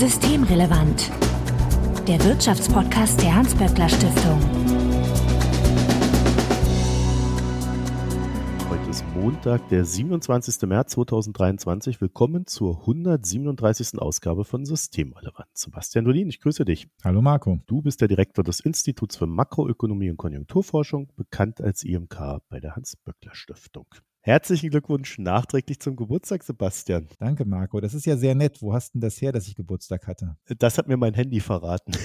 Systemrelevant. Der Wirtschaftspodcast der Hans-Böckler Stiftung. Heute ist Montag, der 27. März 2023. Willkommen zur 137. Ausgabe von Systemrelevant. Sebastian Dolin, ich grüße dich. Hallo Marco. Du bist der Direktor des Instituts für Makroökonomie und Konjunkturforschung, bekannt als IMK bei der Hans-Böckler Stiftung. Herzlichen Glückwunsch nachträglich zum Geburtstag, Sebastian. Danke, Marco. Das ist ja sehr nett. Wo hast denn das her, dass ich Geburtstag hatte? Das hat mir mein Handy verraten.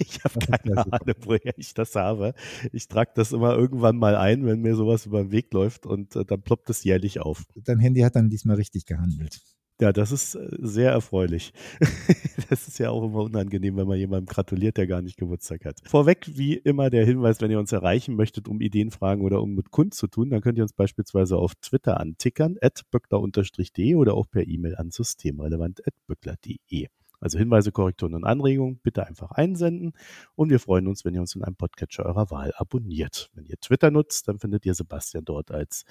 Ich habe keine Ahnung, woher ich das habe. Ich trage das immer irgendwann mal ein, wenn mir sowas über den Weg läuft und äh, dann ploppt es jährlich auf. Dein Handy hat dann diesmal richtig gehandelt. Ja, das ist äh, sehr erfreulich. das ist ja auch immer unangenehm, wenn man jemandem gratuliert, der gar nicht Geburtstag hat. Vorweg, wie immer, der Hinweis, wenn ihr uns erreichen möchtet, um Ideen, Fragen oder um mit Kunst zu tun, dann könnt ihr uns beispielsweise auf Twitter antickern, at böckler-de oder auch per E-Mail an systemrelevant.böckler.de. Also Hinweise, Korrekturen und Anregungen bitte einfach einsenden und wir freuen uns, wenn ihr uns in einem Podcatcher eurer Wahl abonniert. Wenn ihr Twitter nutzt, dann findet ihr Sebastian dort als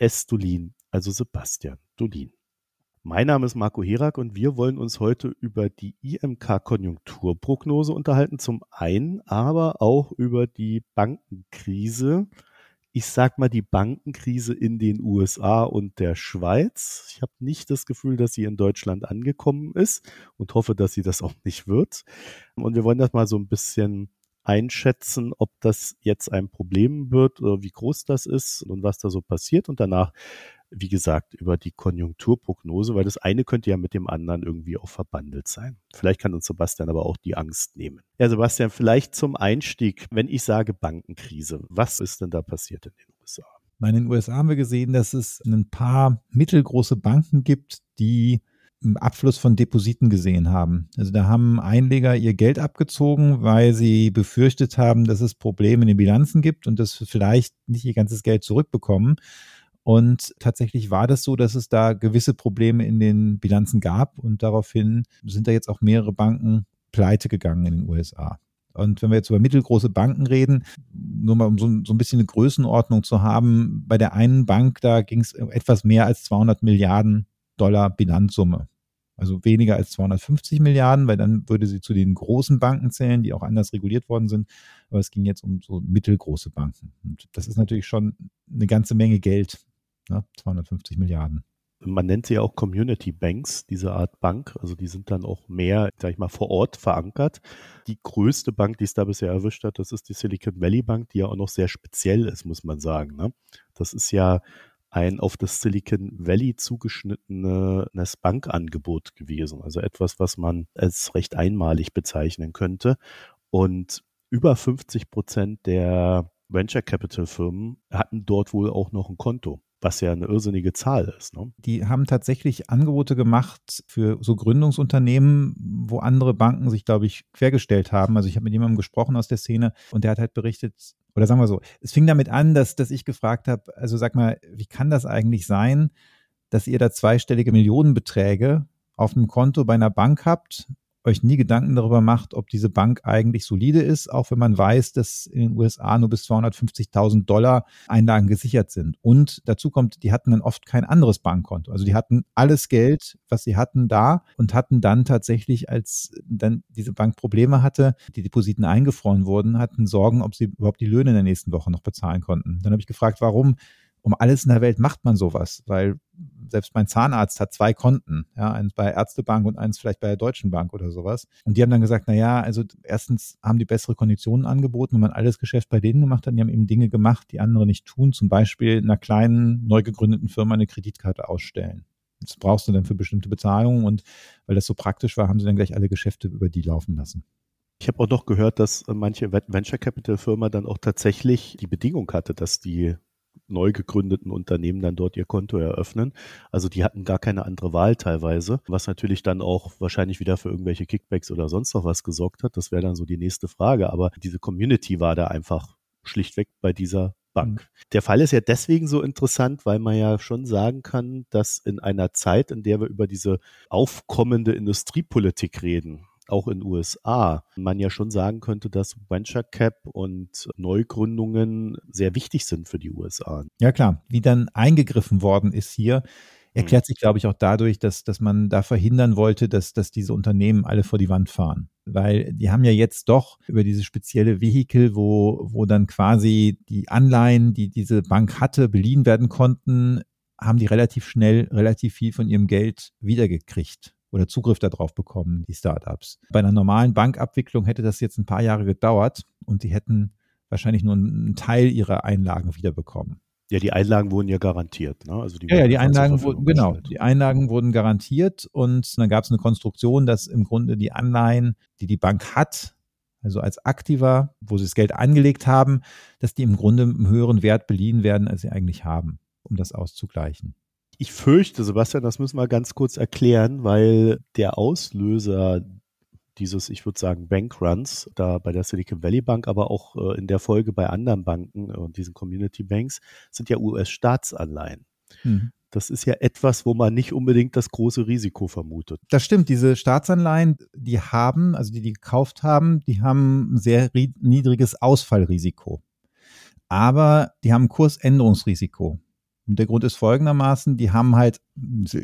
@sdolin, also Sebastian Dolin. Mein Name ist Marco Herak und wir wollen uns heute über die IMK-Konjunkturprognose unterhalten. Zum einen, aber auch über die Bankenkrise. Ich sag mal die Bankenkrise in den USA und der Schweiz. Ich habe nicht das Gefühl, dass sie in Deutschland angekommen ist und hoffe, dass sie das auch nicht wird. Und wir wollen das mal so ein bisschen einschätzen, ob das jetzt ein Problem wird oder wie groß das ist und was da so passiert. Und danach wie gesagt, über die Konjunkturprognose, weil das eine könnte ja mit dem anderen irgendwie auch verbandelt sein. Vielleicht kann uns Sebastian aber auch die Angst nehmen. Ja, Sebastian, vielleicht zum Einstieg, wenn ich sage Bankenkrise, was ist denn da passiert in den USA? In den USA haben wir gesehen, dass es ein paar mittelgroße Banken gibt, die Abfluss von Depositen gesehen haben. Also da haben Einleger ihr Geld abgezogen, weil sie befürchtet haben, dass es Probleme in den Bilanzen gibt und dass vielleicht nicht ihr ganzes Geld zurückbekommen. Und tatsächlich war das so, dass es da gewisse Probleme in den Bilanzen gab und daraufhin sind da jetzt auch mehrere Banken pleite gegangen in den USA. Und wenn wir jetzt über mittelgroße Banken reden, nur mal um so, so ein bisschen eine Größenordnung zu haben, bei der einen Bank, da ging es etwas mehr als 200 Milliarden Dollar Bilanzsumme. Also weniger als 250 Milliarden, weil dann würde sie zu den großen Banken zählen, die auch anders reguliert worden sind. Aber es ging jetzt um so mittelgroße Banken. Und das ist natürlich schon eine ganze Menge Geld, ne? 250 Milliarden. Man nennt sie ja auch Community Banks, diese Art Bank. Also die sind dann auch mehr, sag ich mal, vor Ort verankert. Die größte Bank, die es da bisher erwischt hat, das ist die Silicon Valley Bank, die ja auch noch sehr speziell ist, muss man sagen. Ne? Das ist ja ein auf das Silicon Valley zugeschnittenes Bankangebot gewesen. Also etwas, was man als recht einmalig bezeichnen könnte. Und über 50 Prozent der Venture Capital Firmen hatten dort wohl auch noch ein Konto was ja eine irrsinnige Zahl ist. Ne? Die haben tatsächlich Angebote gemacht für so Gründungsunternehmen, wo andere Banken sich, glaube ich, quergestellt haben. Also ich habe mit jemandem gesprochen aus der Szene und der hat halt berichtet, oder sagen wir so, es fing damit an, dass, dass ich gefragt habe, also sag mal, wie kann das eigentlich sein, dass ihr da zweistellige Millionenbeträge auf einem Konto bei einer Bank habt euch nie Gedanken darüber macht, ob diese Bank eigentlich solide ist, auch wenn man weiß, dass in den USA nur bis 250.000 Dollar Einlagen gesichert sind. Und dazu kommt, die hatten dann oft kein anderes Bankkonto. Also die hatten alles Geld, was sie hatten, da und hatten dann tatsächlich, als dann diese Bank Probleme hatte, die Depositen eingefroren wurden, hatten Sorgen, ob sie überhaupt die Löhne in der nächsten Woche noch bezahlen konnten. Dann habe ich gefragt, warum um alles in der Welt macht man sowas, weil selbst mein Zahnarzt hat zwei Konten, ja, eins bei Ärztebank und eins vielleicht bei der Deutschen Bank oder sowas. Und die haben dann gesagt, na ja, also erstens haben die bessere Konditionen angeboten, wenn man alles Geschäft bei denen gemacht hat, die haben eben Dinge gemacht, die andere nicht tun, zum Beispiel einer kleinen, neu gegründeten Firma eine Kreditkarte ausstellen. Das brauchst du dann für bestimmte Bezahlungen und weil das so praktisch war, haben sie dann gleich alle Geschäfte über die laufen lassen. Ich habe auch noch gehört, dass manche Venture Capital Firma dann auch tatsächlich die Bedingung hatte, dass die neu gegründeten Unternehmen dann dort ihr Konto eröffnen. Also die hatten gar keine andere Wahl teilweise, was natürlich dann auch wahrscheinlich wieder für irgendwelche Kickbacks oder sonst noch was gesorgt hat. Das wäre dann so die nächste Frage. Aber diese Community war da einfach schlichtweg bei dieser Bank. Mhm. Der Fall ist ja deswegen so interessant, weil man ja schon sagen kann, dass in einer Zeit, in der wir über diese aufkommende Industriepolitik reden, auch in USA man ja schon sagen könnte, dass Venture Cap und Neugründungen sehr wichtig sind für die USA. Ja klar, wie dann eingegriffen worden ist hier Erklärt sich, glaube ich, auch dadurch, dass, dass man da verhindern wollte, dass, dass diese Unternehmen alle vor die Wand fahren. Weil die haben ja jetzt doch über diese spezielle Vehikel, wo, wo dann quasi die Anleihen, die diese Bank hatte, beliehen werden konnten, haben die relativ schnell relativ viel von ihrem Geld wiedergekriegt oder Zugriff darauf bekommen, die Startups. Bei einer normalen Bankabwicklung hätte das jetzt ein paar Jahre gedauert und die hätten wahrscheinlich nur einen Teil ihrer Einlagen wiederbekommen. Ja, die Einlagen wurden ja garantiert. Ne? Also die ja, ja, die Einlagen wurden, genau, die Einlagen wurden garantiert und dann gab es eine Konstruktion, dass im Grunde die Anleihen, die die Bank hat, also als Aktiva, wo sie das Geld angelegt haben, dass die im Grunde einen höheren Wert beliehen werden, als sie eigentlich haben, um das auszugleichen. Ich fürchte, Sebastian, das müssen wir ganz kurz erklären, weil der Auslöser dieses, ich würde sagen, Bankruns, da bei der Silicon Valley Bank, aber auch äh, in der Folge bei anderen Banken und äh, diesen Community Banks, sind ja US-Staatsanleihen. Mhm. Das ist ja etwas, wo man nicht unbedingt das große Risiko vermutet. Das stimmt. Diese Staatsanleihen, die haben, also die die gekauft haben, die haben ein sehr niedriges Ausfallrisiko. Aber die haben ein Kursänderungsrisiko. Und der Grund ist folgendermaßen, die haben halt,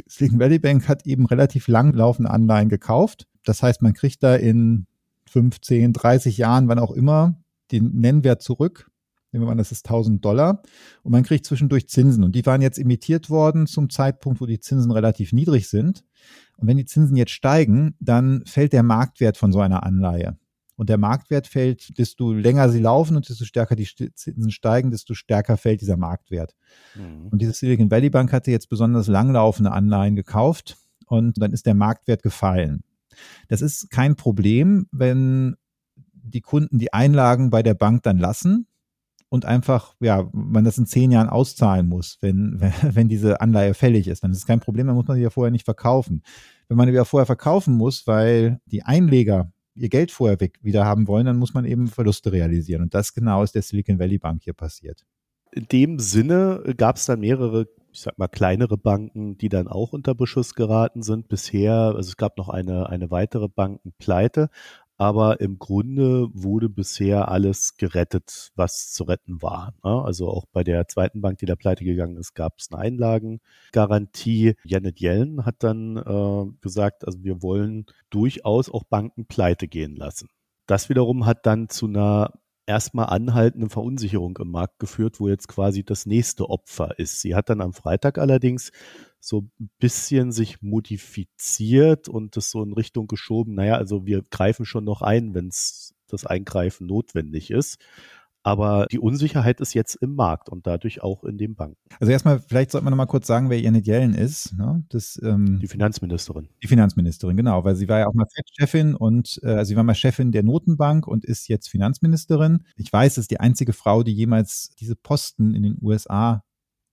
Silicon Valley Bank hat eben relativ lang laufende Anleihen gekauft. Das heißt, man kriegt da in 15, 30 Jahren, wann auch immer, den Nennwert zurück. Nehmen wir an, das ist 1000 Dollar. Und man kriegt zwischendurch Zinsen. Und die waren jetzt imitiert worden zum Zeitpunkt, wo die Zinsen relativ niedrig sind. Und wenn die Zinsen jetzt steigen, dann fällt der Marktwert von so einer Anleihe. Und der Marktwert fällt, desto länger sie laufen und desto stärker die Zinsen steigen, desto stärker fällt dieser Marktwert. Mhm. Und diese Silicon Valley Bank hatte jetzt besonders langlaufende Anleihen gekauft und dann ist der Marktwert gefallen. Das ist kein Problem, wenn die Kunden die Einlagen bei der Bank dann lassen und einfach, ja, man das in zehn Jahren auszahlen muss, wenn, wenn diese Anleihe fällig ist. Dann ist es kein Problem, dann muss man sie ja vorher nicht verkaufen. Wenn man sie ja vorher verkaufen muss, weil die Einleger ihr Geld vorher weg wieder haben wollen, dann muss man eben Verluste realisieren. Und das genau ist der Silicon Valley Bank hier passiert. In dem Sinne gab es dann mehrere, ich sag mal, kleinere Banken, die dann auch unter Beschuss geraten sind. Bisher, also es gab noch eine, eine weitere Bankenpleite, aber im Grunde wurde bisher alles gerettet, was zu retten war. Ne? Also auch bei der zweiten Bank, die da pleite gegangen ist, gab es eine Einlagengarantie. Janet Yellen hat dann äh, gesagt, also wir wollen durchaus auch Banken pleite gehen lassen. Das wiederum hat dann zu einer erstmal anhaltende Verunsicherung im Markt geführt, wo jetzt quasi das nächste Opfer ist. Sie hat dann am Freitag allerdings so ein bisschen sich modifiziert und das so in Richtung geschoben, naja, also wir greifen schon noch ein, wenn es das Eingreifen notwendig ist. Aber die Unsicherheit ist jetzt im Markt und dadurch auch in den Banken. Also erstmal, vielleicht sollte man noch mal kurz sagen, wer Janet Yellen ist. Ne? Das, ähm, die Finanzministerin. Die Finanzministerin, genau, weil sie war ja auch mal Fed-Chefin und äh, also sie war mal Chefin der Notenbank und ist jetzt Finanzministerin. Ich weiß, es ist die einzige Frau, die jemals diese Posten in den USA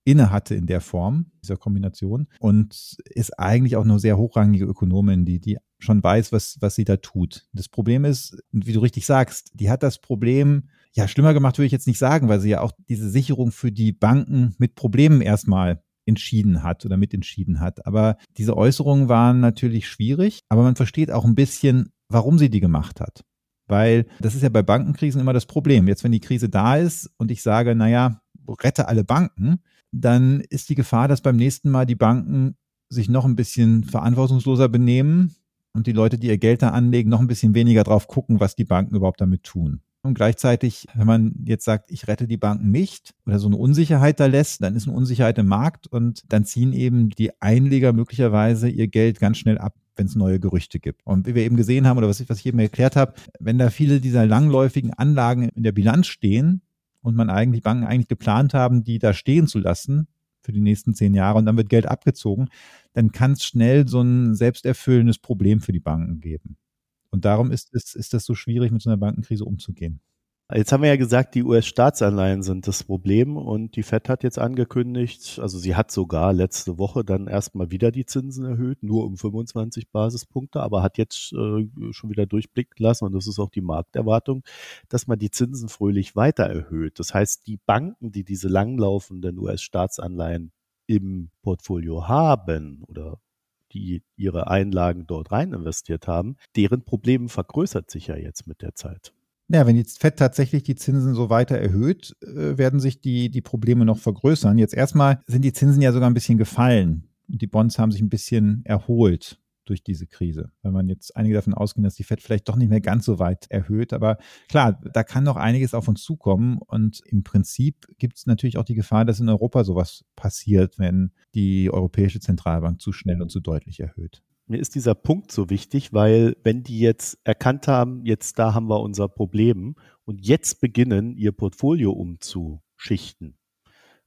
inne hatte in der Form, dieser Kombination. Und ist eigentlich auch eine sehr hochrangige Ökonomin, die, die schon weiß, was, was sie da tut. Das Problem ist, wie du richtig sagst, die hat das Problem, ja, schlimmer gemacht würde ich jetzt nicht sagen, weil sie ja auch diese Sicherung für die Banken mit Problemen erstmal entschieden hat oder mitentschieden hat. Aber diese Äußerungen waren natürlich schwierig, aber man versteht auch ein bisschen, warum sie die gemacht hat. Weil das ist ja bei Bankenkrisen immer das Problem. Jetzt, wenn die Krise da ist und ich sage, naja, rette alle Banken, dann ist die Gefahr, dass beim nächsten Mal die Banken sich noch ein bisschen verantwortungsloser benehmen und die Leute, die ihr Geld da anlegen, noch ein bisschen weniger drauf gucken, was die Banken überhaupt damit tun. Und gleichzeitig, wenn man jetzt sagt, ich rette die Banken nicht oder so eine Unsicherheit da lässt, dann ist eine Unsicherheit im Markt und dann ziehen eben die Einleger möglicherweise ihr Geld ganz schnell ab, wenn es neue Gerüchte gibt. Und wie wir eben gesehen haben oder was ich, was ich eben erklärt habe, wenn da viele dieser langläufigen Anlagen in der Bilanz stehen, und man eigentlich Banken eigentlich geplant haben, die da stehen zu lassen für die nächsten zehn Jahre und dann wird Geld abgezogen, dann kann es schnell so ein selbsterfüllendes Problem für die Banken geben. Und darum ist es, ist das so schwierig, mit so einer Bankenkrise umzugehen. Jetzt haben wir ja gesagt, die US-Staatsanleihen sind das Problem und die Fed hat jetzt angekündigt, also sie hat sogar letzte Woche dann erstmal wieder die Zinsen erhöht, nur um 25 Basispunkte, aber hat jetzt äh, schon wieder durchblicken lassen und das ist auch die Markterwartung, dass man die Zinsen fröhlich weiter erhöht. Das heißt, die Banken, die diese langlaufenden US-Staatsanleihen im Portfolio haben oder die ihre Einlagen dort rein investiert haben, deren Problem vergrößert sich ja jetzt mit der Zeit. Ja, wenn die FED tatsächlich die Zinsen so weiter erhöht, äh, werden sich die, die Probleme noch vergrößern. Jetzt erstmal sind die Zinsen ja sogar ein bisschen gefallen, und die Bonds haben sich ein bisschen erholt durch diese Krise, weil man jetzt einige davon ausgehen, dass die Fed vielleicht doch nicht mehr ganz so weit erhöht. Aber klar, da kann noch einiges auf uns zukommen und im Prinzip gibt es natürlich auch die Gefahr, dass in Europa sowas passiert, wenn die Europäische Zentralbank zu schnell und zu deutlich erhöht. Mir ist dieser Punkt so wichtig, weil wenn die jetzt erkannt haben, jetzt da haben wir unser Problem und jetzt beginnen, ihr Portfolio umzuschichten,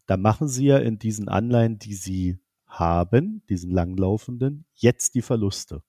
dann machen sie ja in diesen Anleihen, die sie haben, diesen langlaufenden, jetzt die Verluste.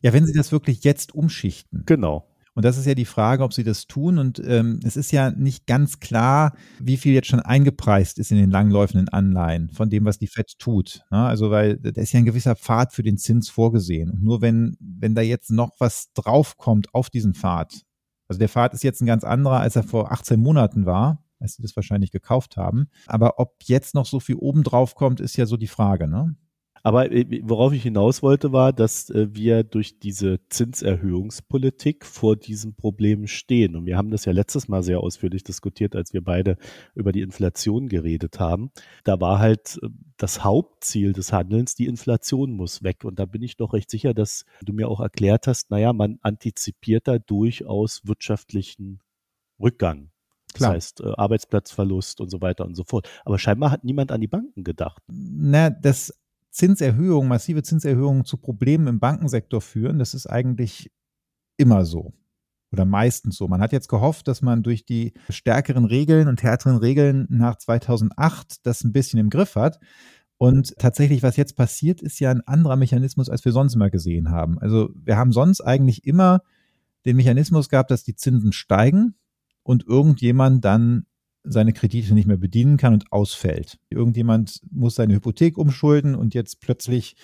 Ja, wenn Sie das wirklich jetzt umschichten. Genau. Und das ist ja die Frage, ob sie das tun. Und ähm, es ist ja nicht ganz klar, wie viel jetzt schon eingepreist ist in den langläufenden Anleihen von dem, was die FED tut. Ne? Also, weil da ist ja ein gewisser Pfad für den Zins vorgesehen. Und nur wenn, wenn da jetzt noch was draufkommt auf diesen Pfad, also der Pfad ist jetzt ein ganz anderer, als er vor 18 Monaten war, als sie das wahrscheinlich gekauft haben. Aber ob jetzt noch so viel oben drauf kommt, ist ja so die Frage, ne? Aber äh, worauf ich hinaus wollte, war, dass äh, wir durch diese Zinserhöhungspolitik vor diesem Problem stehen. Und wir haben das ja letztes Mal sehr ausführlich diskutiert, als wir beide über die Inflation geredet haben. Da war halt äh, das Hauptziel des Handelns, die Inflation muss weg. Und da bin ich doch recht sicher, dass du mir auch erklärt hast, naja, man antizipiert da durchaus wirtschaftlichen Rückgang. Klar. Das heißt, äh, Arbeitsplatzverlust und so weiter und so fort. Aber scheinbar hat niemand an die Banken gedacht. Na, dass Zinserhöhungen, massive Zinserhöhungen zu Problemen im Bankensektor führen, das ist eigentlich immer so. Oder meistens so. Man hat jetzt gehofft, dass man durch die stärkeren Regeln und härteren Regeln nach 2008 das ein bisschen im Griff hat. Und tatsächlich, was jetzt passiert, ist ja ein anderer Mechanismus, als wir sonst immer gesehen haben. Also wir haben sonst eigentlich immer den Mechanismus gehabt, dass die Zinsen steigen und irgendjemand dann seine Kredite nicht mehr bedienen kann und ausfällt. Irgendjemand muss seine Hypothek umschulden und jetzt plötzlich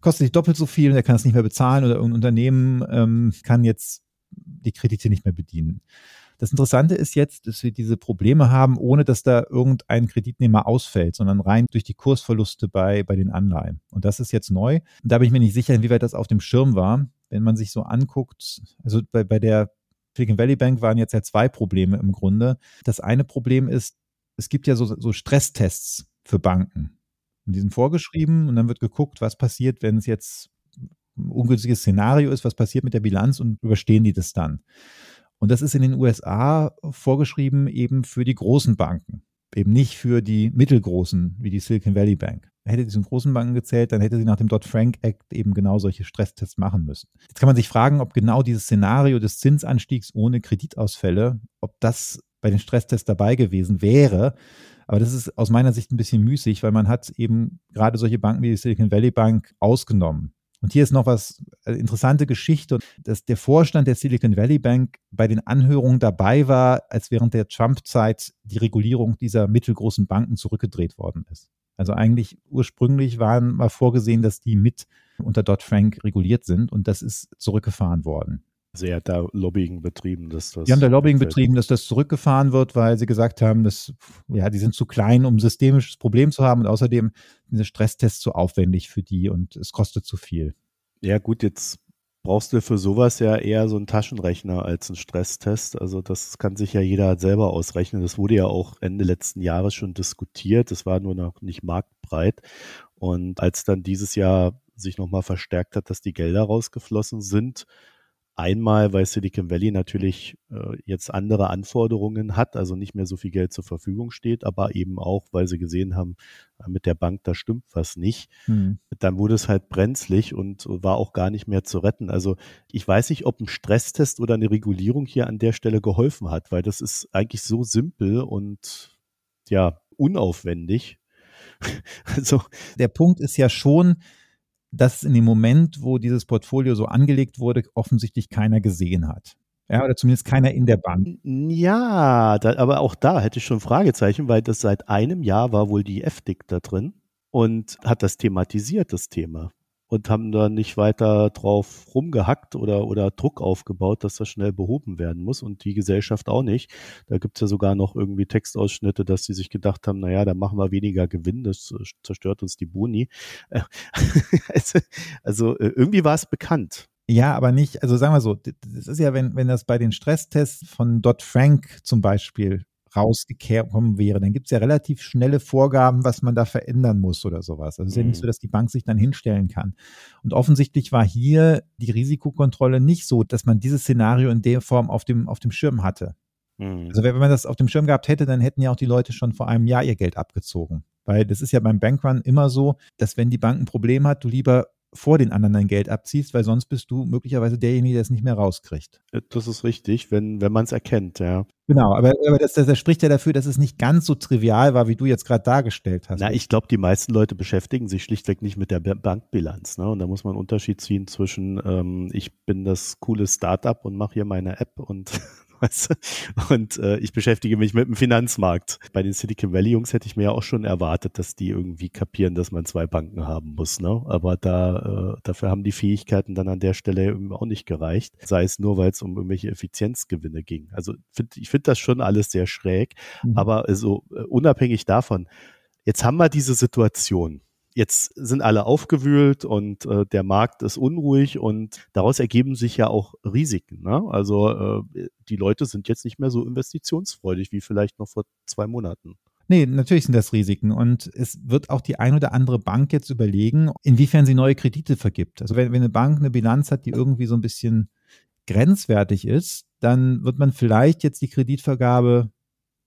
kostet sich doppelt so viel und er kann es nicht mehr bezahlen oder irgendein Unternehmen ähm, kann jetzt die Kredite nicht mehr bedienen. Das Interessante ist jetzt, dass wir diese Probleme haben, ohne dass da irgendein Kreditnehmer ausfällt, sondern rein durch die Kursverluste bei, bei den Anleihen. Und das ist jetzt neu. Und da bin ich mir nicht sicher, inwieweit das auf dem Schirm war. Wenn man sich so anguckt, also bei, bei der Silicon Valley Bank waren jetzt ja zwei Probleme im Grunde. Das eine Problem ist, es gibt ja so, so Stresstests für Banken. Und die sind vorgeschrieben und dann wird geguckt, was passiert, wenn es jetzt ein ungünstiges Szenario ist, was passiert mit der Bilanz und überstehen die das dann. Und das ist in den USA vorgeschrieben eben für die großen Banken, eben nicht für die mittelgroßen wie die Silicon Valley Bank hätte diesen großen Banken gezählt, dann hätte sie nach dem Dodd-Frank-Act eben genau solche Stresstests machen müssen. Jetzt kann man sich fragen, ob genau dieses Szenario des Zinsanstiegs ohne Kreditausfälle, ob das bei den Stresstests dabei gewesen wäre. Aber das ist aus meiner Sicht ein bisschen müßig, weil man hat eben gerade solche Banken wie die Silicon Valley Bank ausgenommen. Und hier ist noch was äh, interessante Geschichte, dass der Vorstand der Silicon Valley Bank bei den Anhörungen dabei war, als während der Trump-Zeit die Regulierung dieser mittelgroßen Banken zurückgedreht worden ist. Also eigentlich ursprünglich waren mal vorgesehen, dass die mit unter Dodd-Frank reguliert sind und das ist zurückgefahren worden. Sie hat da Lobbying betrieben, dass das. Die haben da Lobbying betrieben, dass das zurückgefahren wird, weil sie gesagt haben, dass, ja, die sind zu klein, um ein systemisches Problem zu haben und außerdem sind Stresstests zu aufwendig für die und es kostet zu viel. Ja, gut, jetzt brauchst du für sowas ja eher so einen Taschenrechner als einen Stresstest. Also das kann sich ja jeder selber ausrechnen. Das wurde ja auch Ende letzten Jahres schon diskutiert. Das war nur noch nicht marktbreit. Und als dann dieses Jahr sich nochmal verstärkt hat, dass die Gelder rausgeflossen sind, Einmal, weil Silicon Valley natürlich äh, jetzt andere Anforderungen hat, also nicht mehr so viel Geld zur Verfügung steht, aber eben auch, weil sie gesehen haben, äh, mit der Bank, da stimmt was nicht. Hm. Dann wurde es halt brenzlig und war auch gar nicht mehr zu retten. Also ich weiß nicht, ob ein Stresstest oder eine Regulierung hier an der Stelle geholfen hat, weil das ist eigentlich so simpel und ja, unaufwendig. also der Punkt ist ja schon, dass in dem Moment, wo dieses Portfolio so angelegt wurde, offensichtlich keiner gesehen hat. Ja, oder zumindest keiner in der Bank. Ja, da, aber auch da hätte ich schon Fragezeichen, weil das seit einem Jahr war wohl die FDIC da drin und hat das thematisiert, das Thema und haben da nicht weiter drauf rumgehackt oder, oder Druck aufgebaut, dass das schnell behoben werden muss und die Gesellschaft auch nicht. Da gibt es ja sogar noch irgendwie Textausschnitte, dass sie sich gedacht haben, naja, da machen wir weniger Gewinn, das zerstört uns die Boni. also, also äh, irgendwie war es bekannt. Ja, aber nicht, also sagen wir so, das ist ja, wenn, wenn das bei den Stresstests von Dodd-Frank zum Beispiel rausgekommen wäre, dann gibt es ja relativ schnelle Vorgaben, was man da verändern muss oder sowas. Also es ist ja nicht so, mhm. dass die Bank sich dann hinstellen kann. Und offensichtlich war hier die Risikokontrolle nicht so, dass man dieses Szenario in der Form auf dem, auf dem Schirm hatte. Mhm. Also wenn man das auf dem Schirm gehabt hätte, dann hätten ja auch die Leute schon vor einem Jahr ihr Geld abgezogen. Weil das ist ja beim Bankrun immer so, dass wenn die Bank ein Problem hat, du lieber vor den anderen dein Geld abziehst, weil sonst bist du möglicherweise derjenige, der es nicht mehr rauskriegt. Das ist richtig, wenn, wenn man es erkennt, ja. Genau, aber, aber das, das, das, spricht ja dafür, dass es nicht ganz so trivial war, wie du jetzt gerade dargestellt hast. Na, ich glaube, die meisten Leute beschäftigen sich schlichtweg nicht mit der Bankbilanz. Ne? Und da muss man einen Unterschied ziehen zwischen, ähm, ich bin das coole Startup und mache hier meine App und weißt du? Und äh, ich beschäftige mich mit dem Finanzmarkt. Bei den Silicon Valley Jungs hätte ich mir ja auch schon erwartet, dass die irgendwie kapieren, dass man zwei Banken haben muss. Ne? Aber da äh, dafür haben die Fähigkeiten dann an der Stelle eben auch nicht gereicht. Sei es nur, weil es um irgendwelche Effizienzgewinne ging. Also find, ich finde das schon alles sehr schräg. Mhm. Aber so also, unabhängig davon, jetzt haben wir diese Situation jetzt sind alle aufgewühlt und äh, der Markt ist unruhig und daraus ergeben sich ja auch Risiken. Ne? Also äh, die Leute sind jetzt nicht mehr so investitionsfreudig wie vielleicht noch vor zwei Monaten. Nee, natürlich sind das Risiken. Und es wird auch die ein oder andere Bank jetzt überlegen, inwiefern sie neue Kredite vergibt. Also wenn, wenn eine Bank eine Bilanz hat, die irgendwie so ein bisschen grenzwertig ist, dann wird man vielleicht jetzt die Kreditvergabe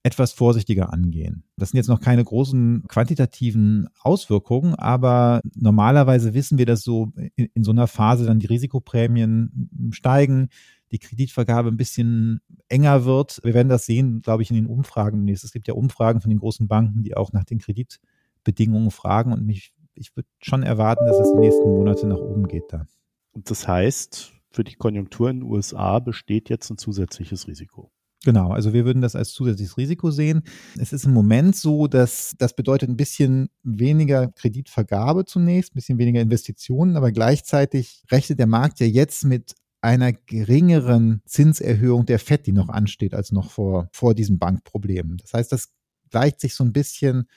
etwas vorsichtiger angehen. Das sind jetzt noch keine großen quantitativen Auswirkungen, aber normalerweise wissen wir, dass so in, in so einer Phase dann die Risikoprämien steigen, die Kreditvergabe ein bisschen enger wird. Wir werden das sehen, glaube ich, in den Umfragen. Es gibt ja Umfragen von den großen Banken, die auch nach den Kreditbedingungen fragen und mich, ich würde schon erwarten, dass es die nächsten Monate nach oben geht da. Das heißt, für die Konjunktur in den USA besteht jetzt ein zusätzliches Risiko. Genau, also wir würden das als zusätzliches Risiko sehen. Es ist im Moment so, dass das bedeutet ein bisschen weniger Kreditvergabe zunächst, ein bisschen weniger Investitionen, aber gleichzeitig rechnet der Markt ja jetzt mit einer geringeren Zinserhöhung der FED, die noch ansteht, als noch vor, vor diesen Bankproblemen. Das heißt, das gleicht sich so ein bisschen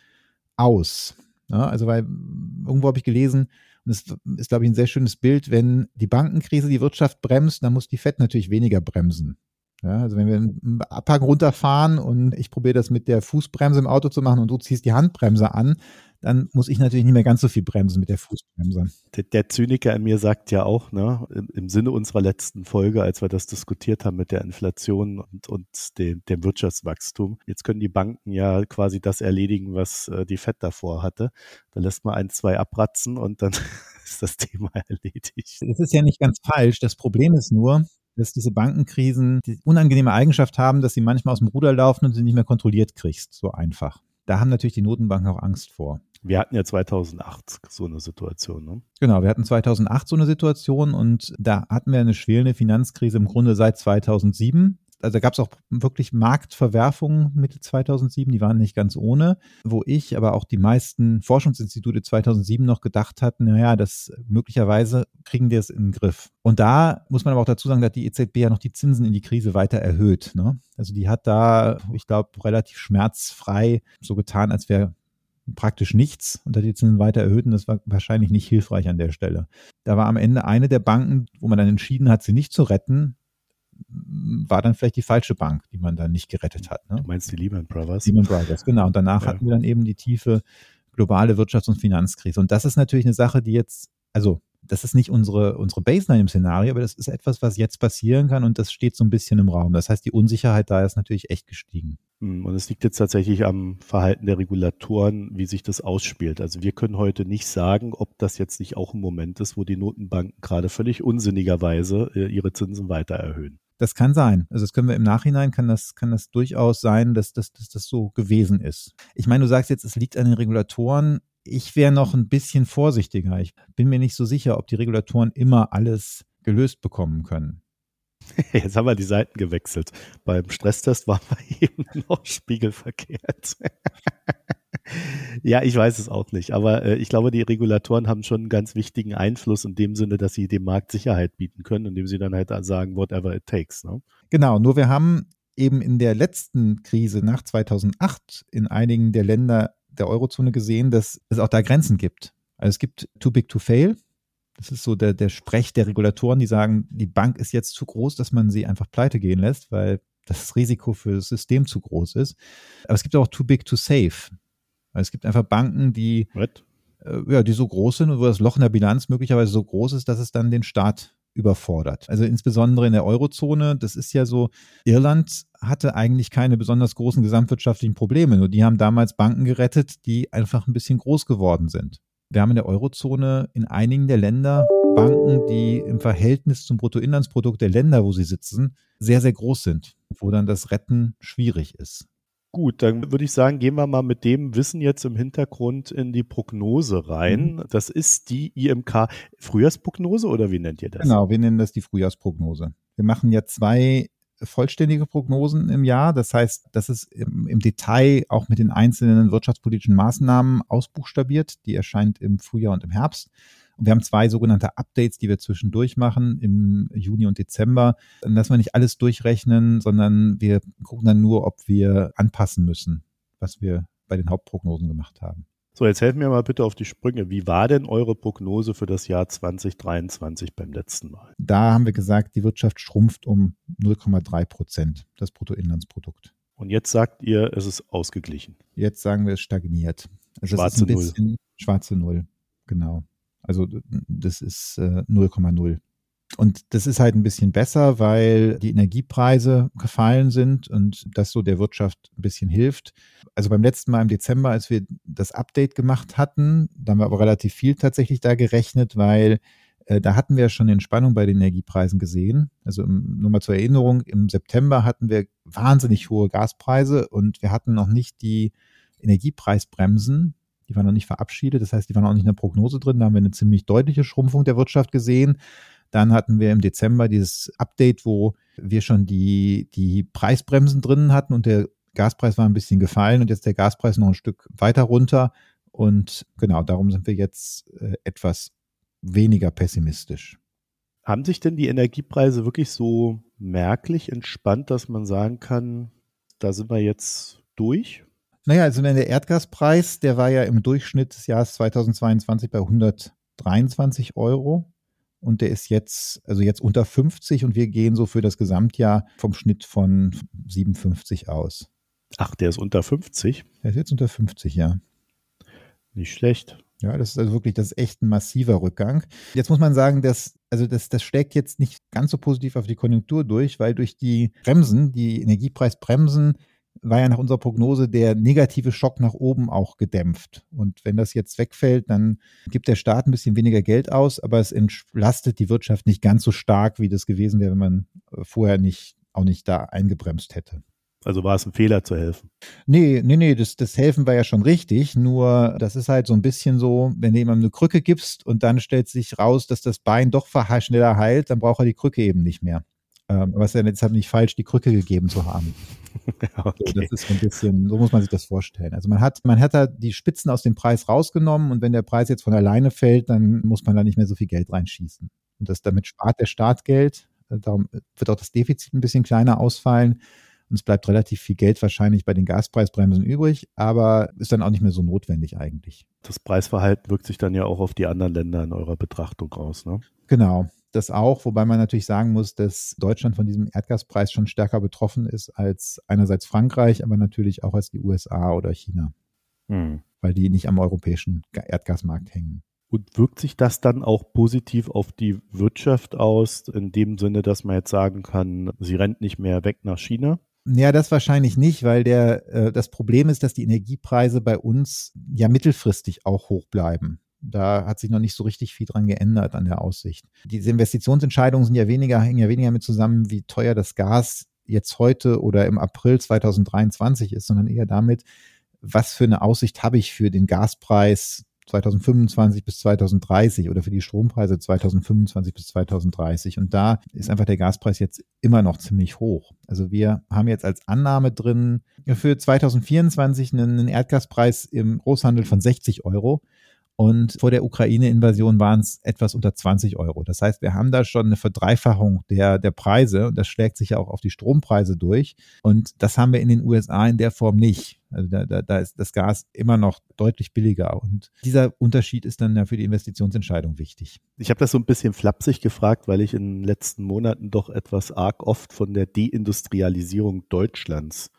aus. Ja, also, weil irgendwo habe ich gelesen, und das ist, glaube ich, ein sehr schönes Bild, wenn die Bankenkrise die Wirtschaft bremst, dann muss die FED natürlich weniger bremsen. Ja, also wenn wir einen Abhang runterfahren und ich probiere das mit der Fußbremse im Auto zu machen und du ziehst die Handbremse an, dann muss ich natürlich nicht mehr ganz so viel bremsen mit der Fußbremse. Der, der Zyniker in mir sagt ja auch, ne, im, im, Sinne unserer letzten Folge, als wir das diskutiert haben mit der Inflation und, und dem, dem Wirtschaftswachstum, jetzt können die Banken ja quasi das erledigen, was äh, die FED davor hatte. Da lässt man ein, zwei abratzen und dann ist das Thema erledigt. Das ist ja nicht ganz falsch. Das Problem ist nur, dass diese Bankenkrisen die unangenehme Eigenschaft haben, dass sie manchmal aus dem Ruder laufen und sie nicht mehr kontrolliert kriegst, so einfach. Da haben natürlich die Notenbanken auch Angst vor. Wir hatten ja 2008 so eine Situation. Ne? Genau, wir hatten 2008 so eine Situation und da hatten wir eine schwelende Finanzkrise im Grunde seit 2007 also da gab es auch wirklich Marktverwerfungen Mitte 2007, die waren nicht ganz ohne, wo ich, aber auch die meisten Forschungsinstitute 2007 noch gedacht hatten, naja, das möglicherweise kriegen wir es in den Griff. Und da muss man aber auch dazu sagen, dass die EZB ja noch die Zinsen in die Krise weiter erhöht. Ne? Also die hat da, ich glaube, relativ schmerzfrei so getan, als wäre praktisch nichts und hat die Zinsen weiter erhöht und das war wahrscheinlich nicht hilfreich an der Stelle. Da war am Ende eine der Banken, wo man dann entschieden hat, sie nicht zu retten, war dann vielleicht die falsche Bank, die man dann nicht gerettet hat. Ne? Du meinst die Lehman Brothers? Lehman Brothers, genau. Und danach ja. hatten wir dann eben die tiefe globale Wirtschafts- und Finanzkrise. Und das ist natürlich eine Sache, die jetzt, also das ist nicht unsere, unsere Baseline im Szenario, aber das ist etwas, was jetzt passieren kann und das steht so ein bisschen im Raum. Das heißt, die Unsicherheit da ist natürlich echt gestiegen. Hm, und es liegt jetzt tatsächlich am Verhalten der Regulatoren, wie sich das ausspielt. Also wir können heute nicht sagen, ob das jetzt nicht auch ein Moment ist, wo die Notenbanken gerade völlig unsinnigerweise äh, ihre Zinsen weiter erhöhen. Das kann sein. Also das können wir im Nachhinein, kann das, kann das durchaus sein, dass, dass, dass das so gewesen ist. Ich meine, du sagst jetzt, es liegt an den Regulatoren. Ich wäre noch ein bisschen vorsichtiger. Ich bin mir nicht so sicher, ob die Regulatoren immer alles gelöst bekommen können. Jetzt haben wir die Seiten gewechselt. Beim Stresstest waren wir eben noch spiegelverkehrt. ja, ich weiß es auch nicht. Aber äh, ich glaube, die Regulatoren haben schon einen ganz wichtigen Einfluss in dem Sinne, dass sie dem Markt Sicherheit bieten können, indem sie dann halt sagen, whatever it takes. Ne? Genau, nur wir haben eben in der letzten Krise nach 2008 in einigen der Länder der Eurozone gesehen, dass es auch da Grenzen gibt. Also es gibt too big to fail. Das ist so der, der Sprech der Regulatoren, die sagen, die Bank ist jetzt zu groß, dass man sie einfach pleite gehen lässt, weil das Risiko für das System zu groß ist. Aber es gibt auch too big to save. Es gibt einfach Banken, die, äh, ja, die so groß sind und wo das Loch in der Bilanz möglicherweise so groß ist, dass es dann den Staat überfordert. Also insbesondere in der Eurozone, das ist ja so, Irland hatte eigentlich keine besonders großen gesamtwirtschaftlichen Probleme, nur die haben damals Banken gerettet, die einfach ein bisschen groß geworden sind. Wir haben in der Eurozone in einigen der Länder Banken, die im Verhältnis zum Bruttoinlandsprodukt der Länder, wo sie sitzen, sehr, sehr groß sind, wo dann das Retten schwierig ist. Gut, dann würde ich sagen, gehen wir mal mit dem Wissen jetzt im Hintergrund in die Prognose rein. Mhm. Das ist die IMK Frühjahrsprognose oder wie nennt ihr das? Genau, wir nennen das die Frühjahrsprognose. Wir machen ja zwei vollständige Prognosen im Jahr. Das heißt, das ist im, im, Detail auch mit den einzelnen wirtschaftspolitischen Maßnahmen ausbuchstabiert. Die erscheint im Frühjahr und im Herbst. Und wir haben zwei sogenannte Updates, die wir zwischendurch machen im Juni und Dezember. Dann lassen wir nicht alles durchrechnen, sondern wir gucken dann nur, ob wir anpassen müssen, was wir bei den Hauptprognosen gemacht haben. So, jetzt helfen mir mal bitte auf die Sprünge. Wie war denn eure Prognose für das Jahr 2023 beim letzten Mal? Da haben wir gesagt, die Wirtschaft schrumpft um 0,3 Prozent, das Bruttoinlandsprodukt. Und jetzt sagt ihr, es ist ausgeglichen. Jetzt sagen wir, es stagniert. Also schwarze Null. Schwarze Null, genau. Also das ist äh, 0,0. Und das ist halt ein bisschen besser, weil die Energiepreise gefallen sind und das so der Wirtschaft ein bisschen hilft. Also beim letzten Mal im Dezember, als wir das Update gemacht hatten, da haben wir aber relativ viel tatsächlich da gerechnet, weil äh, da hatten wir schon Entspannung bei den Energiepreisen gesehen. Also im, nur mal zur Erinnerung, im September hatten wir wahnsinnig hohe Gaspreise und wir hatten noch nicht die Energiepreisbremsen, die waren noch nicht verabschiedet, das heißt, die waren auch nicht in der Prognose drin. Da haben wir eine ziemlich deutliche Schrumpfung der Wirtschaft gesehen. Dann hatten wir im Dezember dieses Update, wo wir schon die, die Preisbremsen drin hatten und der Gaspreis war ein bisschen gefallen und jetzt der Gaspreis noch ein Stück weiter runter. Und genau, darum sind wir jetzt äh, etwas weniger pessimistisch. Haben sich denn die Energiepreise wirklich so merklich entspannt, dass man sagen kann, da sind wir jetzt durch? Naja, also wenn der Erdgaspreis, der war ja im Durchschnitt des Jahres 2022 bei 123 Euro und der ist jetzt, also jetzt unter 50 und wir gehen so für das Gesamtjahr vom Schnitt von 57 aus. Ach, der ist unter 50? Der ist jetzt unter 50, ja. Nicht schlecht. Ja, das ist also wirklich, das ist echt ein massiver Rückgang. Jetzt muss man sagen, dass, also das, das schlägt jetzt nicht ganz so positiv auf die Konjunktur durch, weil durch die Bremsen, die Energiepreisbremsen, war ja nach unserer Prognose der negative Schock nach oben auch gedämpft. Und wenn das jetzt wegfällt, dann gibt der Staat ein bisschen weniger Geld aus, aber es entlastet die Wirtschaft nicht ganz so stark, wie das gewesen wäre, wenn man äh, vorher nicht, auch nicht da eingebremst hätte. Also war es ein Fehler zu helfen? Nee, nee, nee, das, das Helfen war ja schon richtig. Nur das ist halt so ein bisschen so, wenn du jemandem eine Krücke gibst und dann stellt sich raus, dass das Bein doch schneller heilt, dann braucht er die Krücke eben nicht mehr. Ähm, aber es ist ja deshalb nicht falsch, die Krücke gegeben zu haben. okay. so, das ist ein bisschen, so muss man sich das vorstellen. Also man hat, man hat da die Spitzen aus dem Preis rausgenommen und wenn der Preis jetzt von alleine fällt, dann muss man da nicht mehr so viel Geld reinschießen. Und das damit spart der Staat Geld. Äh, darum wird auch das Defizit ein bisschen kleiner ausfallen. Und es bleibt relativ viel Geld wahrscheinlich bei den Gaspreisbremsen übrig, aber ist dann auch nicht mehr so notwendig eigentlich. Das Preisverhalten wirkt sich dann ja auch auf die anderen Länder in eurer Betrachtung aus, ne? Genau das auch, wobei man natürlich sagen muss, dass Deutschland von diesem Erdgaspreis schon stärker betroffen ist als einerseits Frankreich, aber natürlich auch als die USA oder China, hm. weil die nicht am europäischen Erdgasmarkt hängen. Und wirkt sich das dann auch positiv auf die Wirtschaft aus, in dem Sinne, dass man jetzt sagen kann, sie rennt nicht mehr weg nach China? Ja, das wahrscheinlich nicht, weil der, äh, das Problem ist, dass die Energiepreise bei uns ja mittelfristig auch hoch bleiben. Da hat sich noch nicht so richtig viel dran geändert an der Aussicht. Diese Investitionsentscheidungen sind ja weniger, hängen ja weniger mit zusammen, wie teuer das Gas jetzt heute oder im April 2023 ist, sondern eher damit, was für eine Aussicht habe ich für den Gaspreis 2025 bis 2030 oder für die Strompreise 2025 bis 2030. Und da ist einfach der Gaspreis jetzt immer noch ziemlich hoch. Also wir haben jetzt als Annahme drin für 2024 einen Erdgaspreis im Großhandel von 60 Euro Und vor der Ukraine-Invasion waren es etwas unter 20 Euro. Das heißt, wir haben da schon eine Verdreifachung der, der Preise und das schlägt sich ja auch auf die Strompreise durch. Und das haben wir in den USA in der Form nicht. Also da, da, da ist das Gas immer noch deutlich billiger. Und dieser Unterschied ist dann ja für die Investitionsentscheidung wichtig. Ich habe das so ein bisschen flapsig gefragt, weil ich in den letzten Monaten doch etwas arg oft von der Deindustrialisierung Deutschlands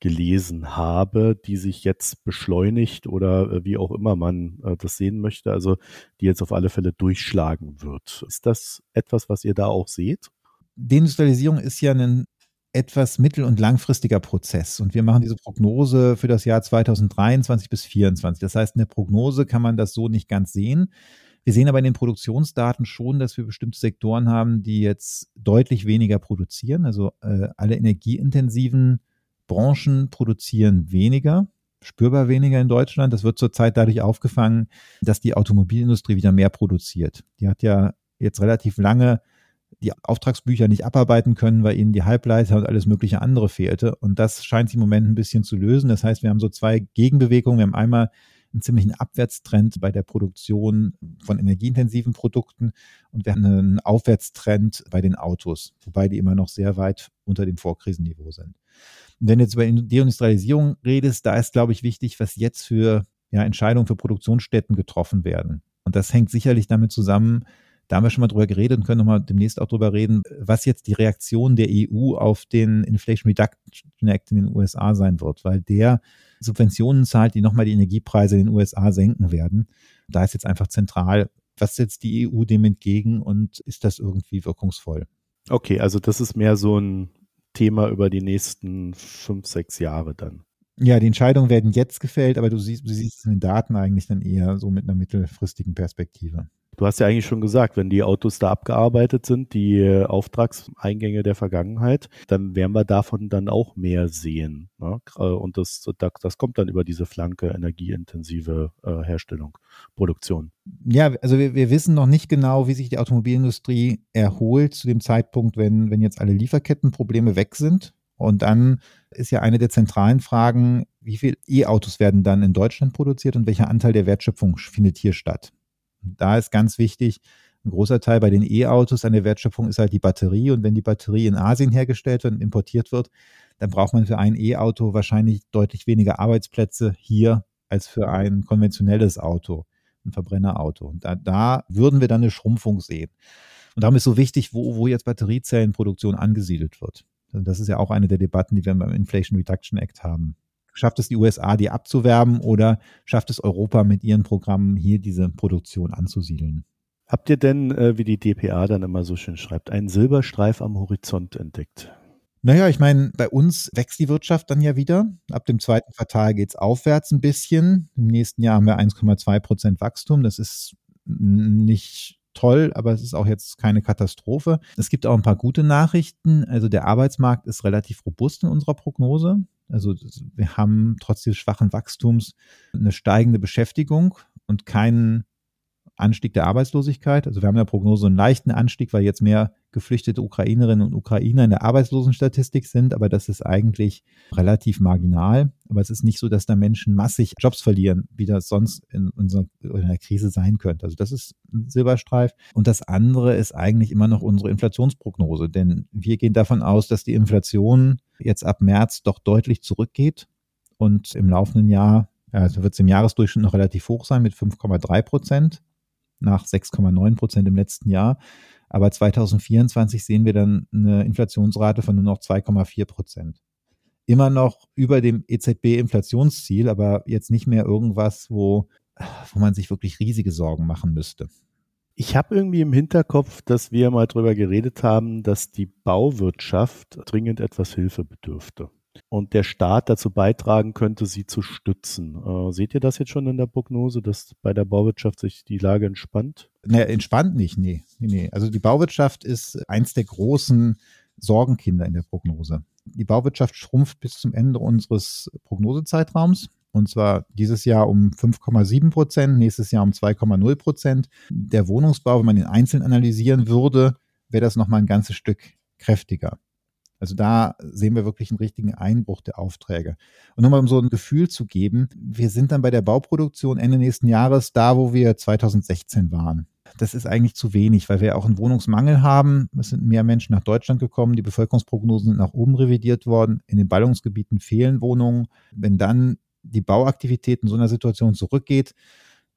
gelesen habe, die sich jetzt beschleunigt oder äh, wie auch immer man äh, das sehen möchte, also die jetzt auf alle Fälle durchschlagen wird. Ist das etwas, was ihr da auch seht? Deindustrialisierung ist ja ein etwas mittel- und langfristiger Prozess. Und wir machen diese Prognose für das Jahr 2023 bis 2024. Das heißt, in der Prognose kann man das so nicht ganz sehen. Wir sehen aber in den Produktionsdaten schon, dass wir bestimmte Sektoren haben, die jetzt deutlich weniger produzieren. Also äh, alle energieintensiven Branchen produzieren weniger, spürbar weniger in Deutschland. Das wird zurzeit dadurch aufgefangen, dass die Automobilindustrie wieder mehr produziert. Die hat ja jetzt relativ lange die Auftragsbücher nicht abarbeiten können, weil ihnen die Halbleiter und alles mögliche andere fehlte. Und das scheint sich im Moment ein bisschen zu lösen. Das heißt, wir haben so zwei Gegenbewegungen. Wir haben einmal einen ziemlichen Abwärtstrend bei der Produktion von energieintensiven Produkten und wir haben einen Aufwärtstrend bei den Autos, wobei die immer noch sehr weit unter dem Vorkrisenniveau sind. Und wenn du jetzt über Deindustrialisierung redest, da ist, glaube ich, wichtig, was jetzt für ja, Entscheidungen für Produktionsstätten getroffen werden. Und das hängt sicherlich damit zusammen, da haben wir schon mal drüber geredet und können nochmal demnächst auch drüber reden, was jetzt die Reaktion der EU auf den Inflation Reduction Act in den USA sein wird, weil der Subventionen zahlt, die nochmal die Energiepreise in den USA senken werden. Da ist jetzt einfach zentral, was setzt die EU dem entgegen und ist das irgendwie wirkungsvoll? Okay, also das ist mehr so ein Thema über die nächsten fünf, sechs Jahre dann. Ja, die Entscheidungen werden jetzt gefällt, aber du siehst, du siehst in den Daten eigentlich dann eher so mit einer mittelfristigen Perspektive. Du hast ja eigentlich schon gesagt, wenn die Autos da abgearbeitet sind, die äh, Auftragseingänge der Vergangenheit, dann werden wir davon dann auch mehr sehen. Ne? Äh, und das, das kommt dann über diese Flanke energieintensive äh, Herstellung, Produktion. Ja, also wir, wir wissen noch nicht genau, wie sich die Automobilindustrie erholt zu dem Zeitpunkt, wenn, wenn jetzt alle Lieferkettenprobleme weg sind. Und dann ist ja eine der zentralen Fragen, wie viele E-Autos werden dann in Deutschland produziert und welcher Anteil der Wertschöpfung findet hier statt? Da ist ganz wichtig, ein großer Teil bei den E-Autos an der Wertschöpfung ist halt die Batterie. Und wenn die Batterie in Asien hergestellt und importiert wird, dann braucht man für ein E-Auto wahrscheinlich deutlich weniger Arbeitsplätze hier als für ein konventionelles Auto, ein Verbrennerauto. Und da, da würden wir dann eine Schrumpfung sehen. Und darum ist so wichtig, wo, wo jetzt Batteriezellenproduktion angesiedelt wird. Das ist ja auch eine der Debatten, die wir beim Inflation Reduction Act haben. Schafft es die USA, die abzuwerben oder schafft es Europa mit ihren Programmen hier diese Produktion anzusiedeln? Habt ihr denn, äh, wie die DPA dann immer so schön schreibt, einen Silberstreif am Horizont entdeckt? Naja, ich meine, bei uns wächst die Wirtschaft dann ja wieder. Ab dem zweiten Quartal geht es aufwärts ein bisschen. Im nächsten Jahr haben wir 1,2 Prozent Wachstum. Das ist nicht toll, aber es ist auch jetzt keine Katastrophe. Es gibt auch ein paar gute Nachrichten. Also der Arbeitsmarkt ist relativ robust in unserer Prognose. Also wir haben trotz des schwachen Wachstums eine steigende Beschäftigung und keinen Anstieg der Arbeitslosigkeit. Also wir haben in der Prognose einen leichten Anstieg, weil jetzt mehr geflüchtete Ukrainerinnen und Ukrainer in der Arbeitslosenstatistik sind, aber das ist eigentlich relativ marginal. Aber es ist nicht so, dass da Menschen massig Jobs verlieren, wie das sonst in unserer in einer Krise sein könnte. Also das ist ein Silberstreif. Und das andere ist eigentlich immer noch unsere Inflationsprognose, denn wir gehen davon aus, dass die Inflation jetzt ab März doch deutlich zurückgeht und im laufenden Jahr also wird es im Jahresdurchschnitt noch relativ hoch sein mit 5,3 Prozent nach 6,9 Prozent im letzten Jahr. Aber 2024 sehen wir dann eine Inflationsrate von nur noch 2,4 Prozent. Immer noch über dem EZB-Inflationsziel, aber jetzt nicht mehr irgendwas, wo, wo man sich wirklich riesige Sorgen machen müsste. Ich habe irgendwie im Hinterkopf, dass wir mal drüber geredet haben, dass die Bauwirtschaft dringend etwas Hilfe bedürfte und der Staat dazu beitragen könnte, sie zu stützen. Äh, seht ihr das jetzt schon in der Prognose, dass bei der Bauwirtschaft sich die Lage entspannt? Naja, entspannt nicht, nee, nee, nee. Also die Bauwirtschaft ist eins der großen Sorgenkinder in der Prognose. Die Bauwirtschaft schrumpft bis zum Ende unseres Prognosezeitraums. Und zwar dieses Jahr um 5,7 Prozent, nächstes Jahr um 2,0 Prozent. Der Wohnungsbau, wenn man ihn einzeln analysieren würde, wäre das nochmal ein ganzes Stück kräftiger. Also da sehen wir wirklich einen richtigen Einbruch der Aufträge. Und nochmal um so ein Gefühl zu geben, wir sind dann bei der Bauproduktion Ende nächsten Jahres da, wo wir 2016 waren. Das ist eigentlich zu wenig, weil wir auch einen Wohnungsmangel haben. Es sind mehr Menschen nach Deutschland gekommen. Die Bevölkerungsprognosen sind nach oben revidiert worden. In den Ballungsgebieten fehlen Wohnungen. Wenn dann die Bauaktivität in so einer Situation zurückgeht,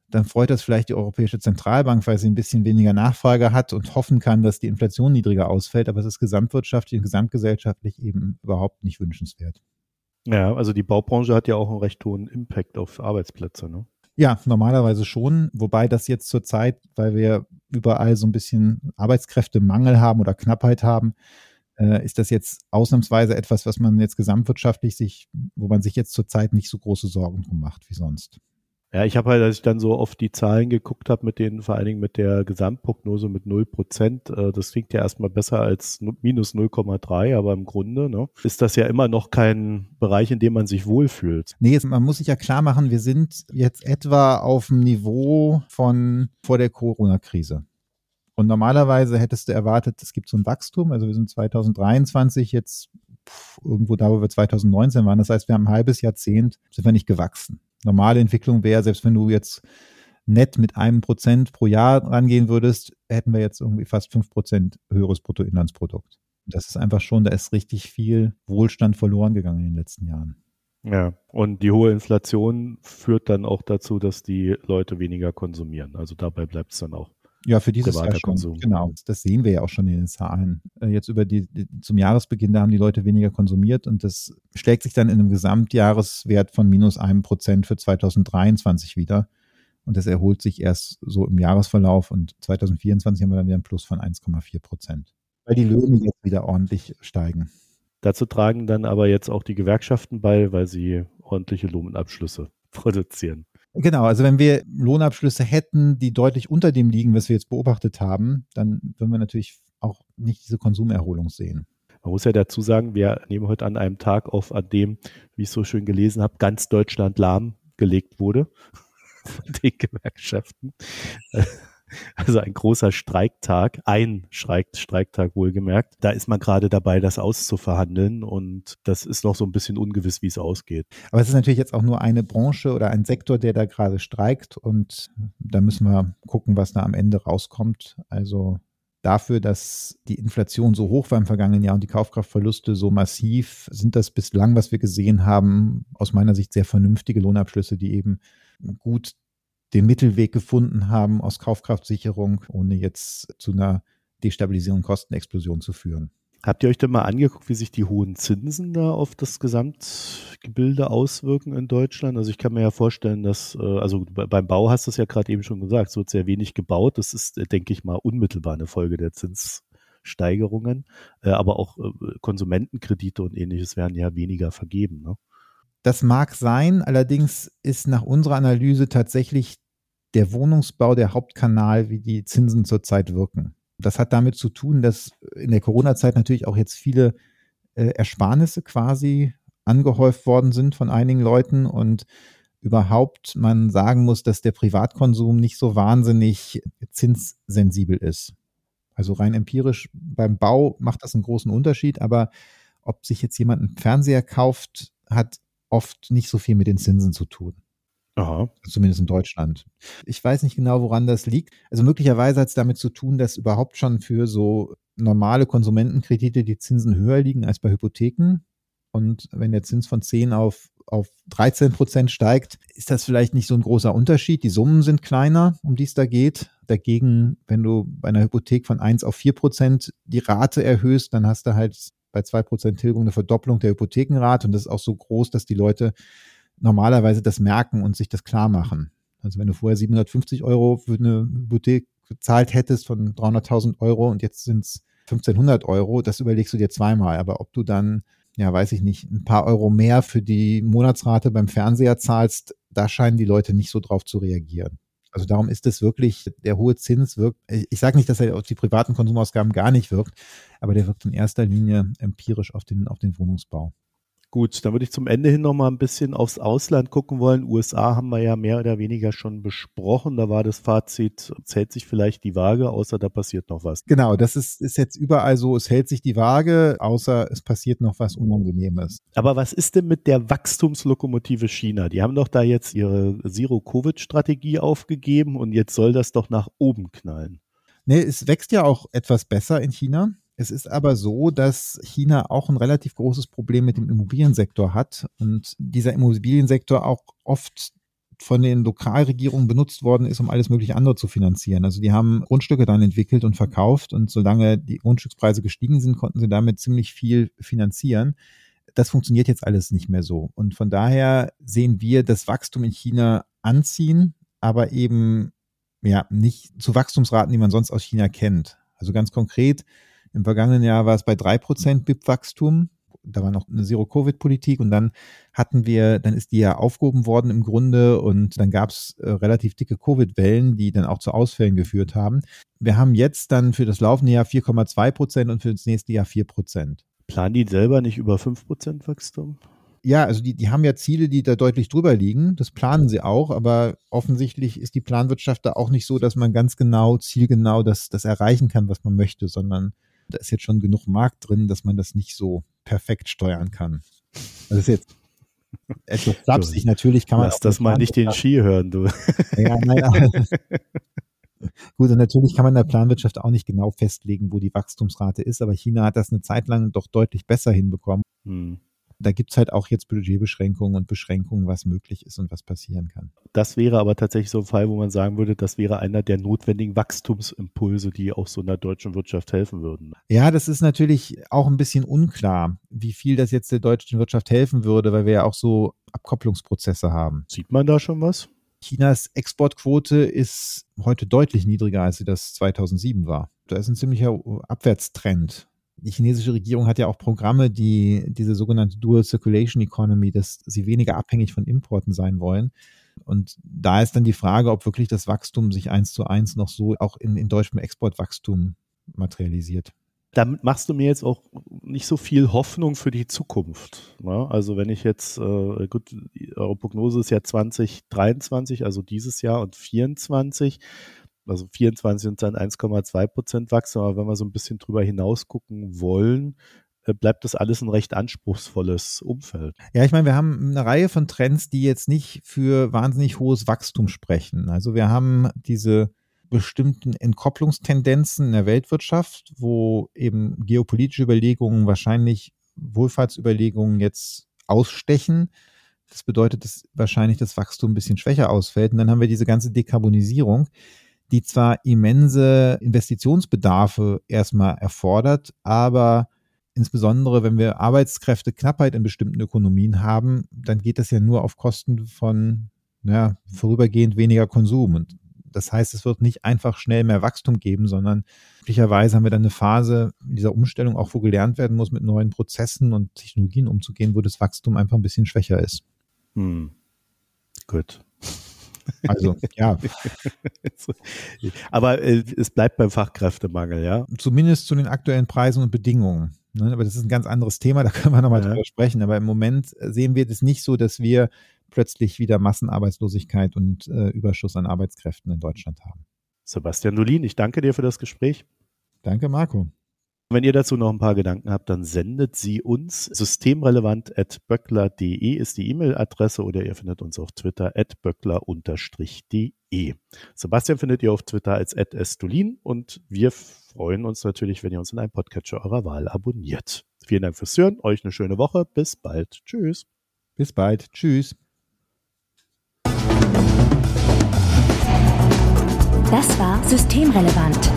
dann freut das vielleicht die Europäische Zentralbank, weil sie ein bisschen weniger Nachfrage hat und hoffen kann, dass die Inflation niedriger ausfällt. Aber es ist gesamtwirtschaftlich und gesamtgesellschaftlich eben überhaupt nicht wünschenswert. Ja, also die Baubranche hat ja auch einen recht hohen Impact auf Arbeitsplätze, ne? Ja, normalerweise schon. Wobei das jetzt zur Zeit, weil wir überall so ein bisschen Arbeitskräftemangel haben oder Knappheit haben, äh, ist das jetzt ausnahmsweise etwas, was man jetzt gesamtwirtschaftlich sich, wo man sich jetzt zurzeit nicht so große Sorgen drum macht wie sonst. Ja, ich habe halt, als ich dann so auf die Zahlen geguckt habe, mit denen vor allen Dingen mit der Gesamtprognose mit 0 Prozent, äh, das klingt ja erstmal besser als minus 0,3, aber im Grunde ne, ist das ja immer noch kein Bereich, in dem man sich wohlfühlt. Nee, man muss sich ja klar machen, wir sind jetzt etwa auf dem Niveau von vor der Corona-Krise. Und normalerweise hättest du erwartet, es gibt so ein Wachstum. Also wir sind 2023 jetzt irgendwo da, wo wir 2019 waren. Das heißt, wir haben ein halbes Jahrzehnt, sind wir nicht gewachsen normale Entwicklung wäre, selbst wenn du jetzt nett mit einem Prozent pro Jahr rangehen würdest, hätten wir jetzt irgendwie fast fünf Prozent höheres Bruttoinlandsprodukt. Das ist einfach schon, da ist richtig viel Wohlstand verloren gegangen in den letzten Jahren. Ja, und die hohe Inflation führt dann auch dazu, dass die Leute weniger konsumieren. Also dabei bleibt es dann auch. Ja, für dieses Jahr schon. Konsum. Genau, das sehen wir ja auch schon in den Zahlen. Äh, jetzt über die, zum Jahresbeginn, da haben die Leute weniger konsumiert und das schlägt sich dann in einem Gesamtjahreswert von minus einem Prozent für 2023 wieder. Und das erholt sich erst so im Jahresverlauf und 2024 haben wir dann wieder ein Plus von 1,4 Prozent. Weil die Löhne jetzt wieder ordentlich steigen. Dazu tragen dann aber jetzt auch die Gewerkschaften bei, weil sie ordentliche Lohnabschlüsse produzieren. Genau, also wenn wir Lohnabschlüsse hätten, die deutlich unter dem liegen, was wir jetzt beobachtet haben, dann würden wir natürlich auch nicht diese Konsumerholung sehen. Man muss ja dazu sagen, wir nehmen heute an einem Tag auf, an dem, wie ich so schön gelesen habe, ganz Deutschland lahmgelegt wurde von den Gewerkschaften. Also ein großer Streiktag, ein Streik, Streiktag wohlgemerkt. Da ist man gerade dabei, das auszuverhandeln und das ist noch so ein bisschen ungewiss, wie es ausgeht. Aber es ist natürlich jetzt auch nur eine Branche oder ein Sektor, der da gerade streikt und da müssen wir gucken, was da am Ende rauskommt. Also dafür, dass die Inflation so hoch war im vergangenen Jahr und die Kaufkraftverluste so massiv, sind das bislang, was wir gesehen haben, aus meiner Sicht sehr vernünftige Lohnabschlüsse, die eben gut den Mittelweg gefunden haben aus Kaufkraftsicherung, ohne jetzt zu einer Destabilisierung, Kostenexplosion zu führen. Habt ihr euch denn mal angeguckt, wie sich die hohen Zinsen da auf das Gesamtgebilde auswirken in Deutschland? Also ich kann mir ja vorstellen, dass, äh, also beim Bau hast du es ja gerade eben schon gesagt, es wird sehr wenig gebaut. Das ist, denke ich mal, unmittelbar eine Folge der Zinssteigerungen. Äh, aber auch äh, Konsumentenkredite und ähnliches werden ja weniger vergeben. Ne? Das mag sein, allerdings ist nach unserer Analyse tatsächlich der Wohnungsbau der Hauptkanal, wie die Zinsen zurzeit wirken. Das hat damit zu tun, dass in der Corona-Zeit natürlich auch jetzt viele äh, Ersparnisse quasi angehäuft worden sind von einigen Leuten und überhaupt man sagen muss, dass der Privatkonsum nicht so wahnsinnig zinssensibel ist. Also rein empirisch beim Bau macht das einen großen Unterschied, aber ob sich jetzt jemand einen Fernseher kauft, hat oft nicht so viel mit den Zinsen zu tun. Aha. Zumindest in Deutschland. Ich weiß nicht genau, woran das liegt. Also möglicherweise hat es damit zu tun, dass überhaupt schon für so normale Konsumentenkredite die Zinsen höher liegen als bei Hypotheken. Und wenn der Zins von 10 auf, auf 13 Prozent steigt, ist das vielleicht nicht so ein großer Unterschied. Die Summen sind kleiner, um die es da geht. Dagegen, wenn du bei einer Hypothek von 1 auf 4 Prozent die Rate erhöhst, dann hast du halt bei 2% Tilgung eine Verdopplung der Hypothekenrate und das ist auch so groß, dass die Leute normalerweise das merken und sich das klar machen. Also wenn du vorher 750 Euro für eine Hypothek gezahlt hättest von 300.000 Euro und jetzt sind es 1500 Euro, das überlegst du dir zweimal. Aber ob du dann, ja, weiß ich nicht, ein paar Euro mehr für die Monatsrate beim Fernseher zahlst, da scheinen die Leute nicht so drauf zu reagieren. Also darum ist es wirklich, der hohe Zins wirkt, ich sage nicht, dass er auf die privaten Konsumausgaben gar nicht wirkt, aber der wirkt in erster Linie empirisch auf den, auf den Wohnungsbau. Gut, dann würde ich zum Ende hin noch mal ein bisschen aufs Ausland gucken wollen. USA haben wir ja mehr oder weniger schon besprochen. Da war das Fazit, zählt sich vielleicht die Waage, außer da passiert noch was. Genau, das ist, ist jetzt überall so, es hält sich die Waage, außer es passiert noch was Unangenehmes. Aber was ist denn mit der Wachstumslokomotive China? Die haben doch da jetzt ihre Zero-Covid-Strategie aufgegeben und jetzt soll das doch nach oben knallen. Nee, es wächst ja auch etwas besser in China. Es ist aber so, dass China auch ein relativ großes Problem mit dem Immobiliensektor hat und dieser Immobiliensektor auch oft von den Lokalregierungen benutzt worden ist, um alles mögliche andere zu finanzieren. Also die haben Grundstücke dann entwickelt und verkauft und solange die Grundstückspreise gestiegen sind, konnten sie damit ziemlich viel finanzieren. Das funktioniert jetzt alles nicht mehr so. Und von daher sehen wir das Wachstum in China anziehen, aber eben ja nicht zu Wachstumsraten, die man sonst aus China kennt. Also ganz konkret, im vergangenen Jahr war es bei drei Prozent BIP-Wachstum. Da war noch eine Zero-Covid-Politik und dann hatten wir, dann ist die ja aufgehoben worden im Grunde und dann gab es äh, relativ dicke Covid-Wellen, die dann auch zu Ausfällen geführt haben. Wir haben jetzt dann für das laufende Jahr 4,2 Prozent und für das nächste Jahr 4 Prozent. Planen die selber nicht über 5 Prozent Wachstum? Ja, also die, die haben ja Ziele, die da deutlich drüber liegen. Das planen sie auch, aber offensichtlich ist die Planwirtschaft da auch nicht so, dass man ganz genau, zielgenau das, das erreichen kann, was man möchte, sondern da ist jetzt schon genug Markt drin, dass man das nicht so perfekt steuern kann. Das ist jetzt etwas flapsig. Natürlich kann man. Lass das mal nicht den Ski hören, du. Ja, naja. Gut, und natürlich kann man in der Planwirtschaft auch nicht genau festlegen, wo die Wachstumsrate ist, aber China hat das eine Zeit lang doch deutlich besser hinbekommen. Hm da gibt es halt auch jetzt Budgetbeschränkungen und Beschränkungen, was möglich ist und was passieren kann. Das wäre aber tatsächlich so ein Fall, wo man sagen würde, das wäre einer der notwendigen Wachstumsimpulse, die auch so einer deutschen Wirtschaft helfen würden. Ja, das ist natürlich auch ein bisschen unklar, wie viel das jetzt der deutschen Wirtschaft helfen würde, weil wir ja auch so Abkopplungsprozesse haben. Sieht man da schon was? Chinas Exportquote ist heute deutlich niedriger, als sie das 2007 war. Da ist ein ziemlicher Abwärtstrend die chinesische Regierung hat ja auch Programme, die diese sogenannte Dual Circulation Economy, dass sie weniger abhängig von Importen sein wollen. Und da ist dann die Frage, ob wirklich das Wachstum sich eins zu eins noch so auch in, in deutschem Exportwachstum materialisiert. Damit machst du mir jetzt auch nicht so viel Hoffnung für die Zukunft. Ne? Also wenn ich jetzt, äh, gut, eure Prognose ist ja 2023, also dieses Jahr und 2024 also 24 und dann 1,2 Prozent Wachstum. Aber wenn wir so ein bisschen drüber hinaus gucken wollen, äh, bleibt das alles ein recht anspruchsvolles Umfeld. Ja, ich meine, wir haben eine Reihe von Trends, die jetzt nicht für wahnsinnig hohes Wachstum sprechen. Also wir haben diese bestimmten Entkopplungstendenzen in der Weltwirtschaft, wo eben geopolitische Überlegungen wahrscheinlich Wohlfahrtsüberlegungen jetzt ausstechen. Das bedeutet, dass wahrscheinlich das Wachstum ein bisschen schwächer ausfällt. Und dann haben wir diese ganze Dekarbonisierung, die zwar immense Investitionsbedarfe erstmal erfordert, aber insbesondere wenn wir Arbeitskräfteknappheit in bestimmten Ökonomien haben, dann geht das ja nur auf Kosten von ja, vorübergehend weniger Konsum. Und das heißt, es wird nicht einfach schnell mehr Wachstum geben, sondern möglicherweise haben wir dann eine Phase dieser Umstellung auch, wo gelernt werden muss, mit neuen Prozessen und Technologien umzugehen, wo das Wachstum einfach ein bisschen schwächer ist. Hm. Gut. Also, ja. Aber äh, es bleibt beim Fachkräftemangel, ja? Zumindest zu den aktuellen Preisen und Bedingungen. Ne? Aber das ist ein ganz anderes Thema, da können wir nochmal ja. drüber sprechen. Aber im Moment sehen wir das nicht so, dass wir plötzlich wieder Massenarbeitslosigkeit und äh, Überschuss an Arbeitskräften in Deutschland haben. Sebastian Dolin, ich danke dir für das Gespräch. Danke, Marco. Wenn ihr dazu noch ein paar Gedanken habt, dann sendet sie uns. Systemrelevant.böckler.de ist die E-Mail-Adresse oder ihr findet uns auf Twitter at böckler-de. Sebastian findet ihr auf Twitter als at estulin und wir freuen uns natürlich, wenn ihr uns in einem Podcatcher eurer Wahl abonniert. Vielen Dank fürs Hören, euch eine schöne Woche, bis bald. Tschüss. Bis bald. Tschüss. Das war Systemrelevant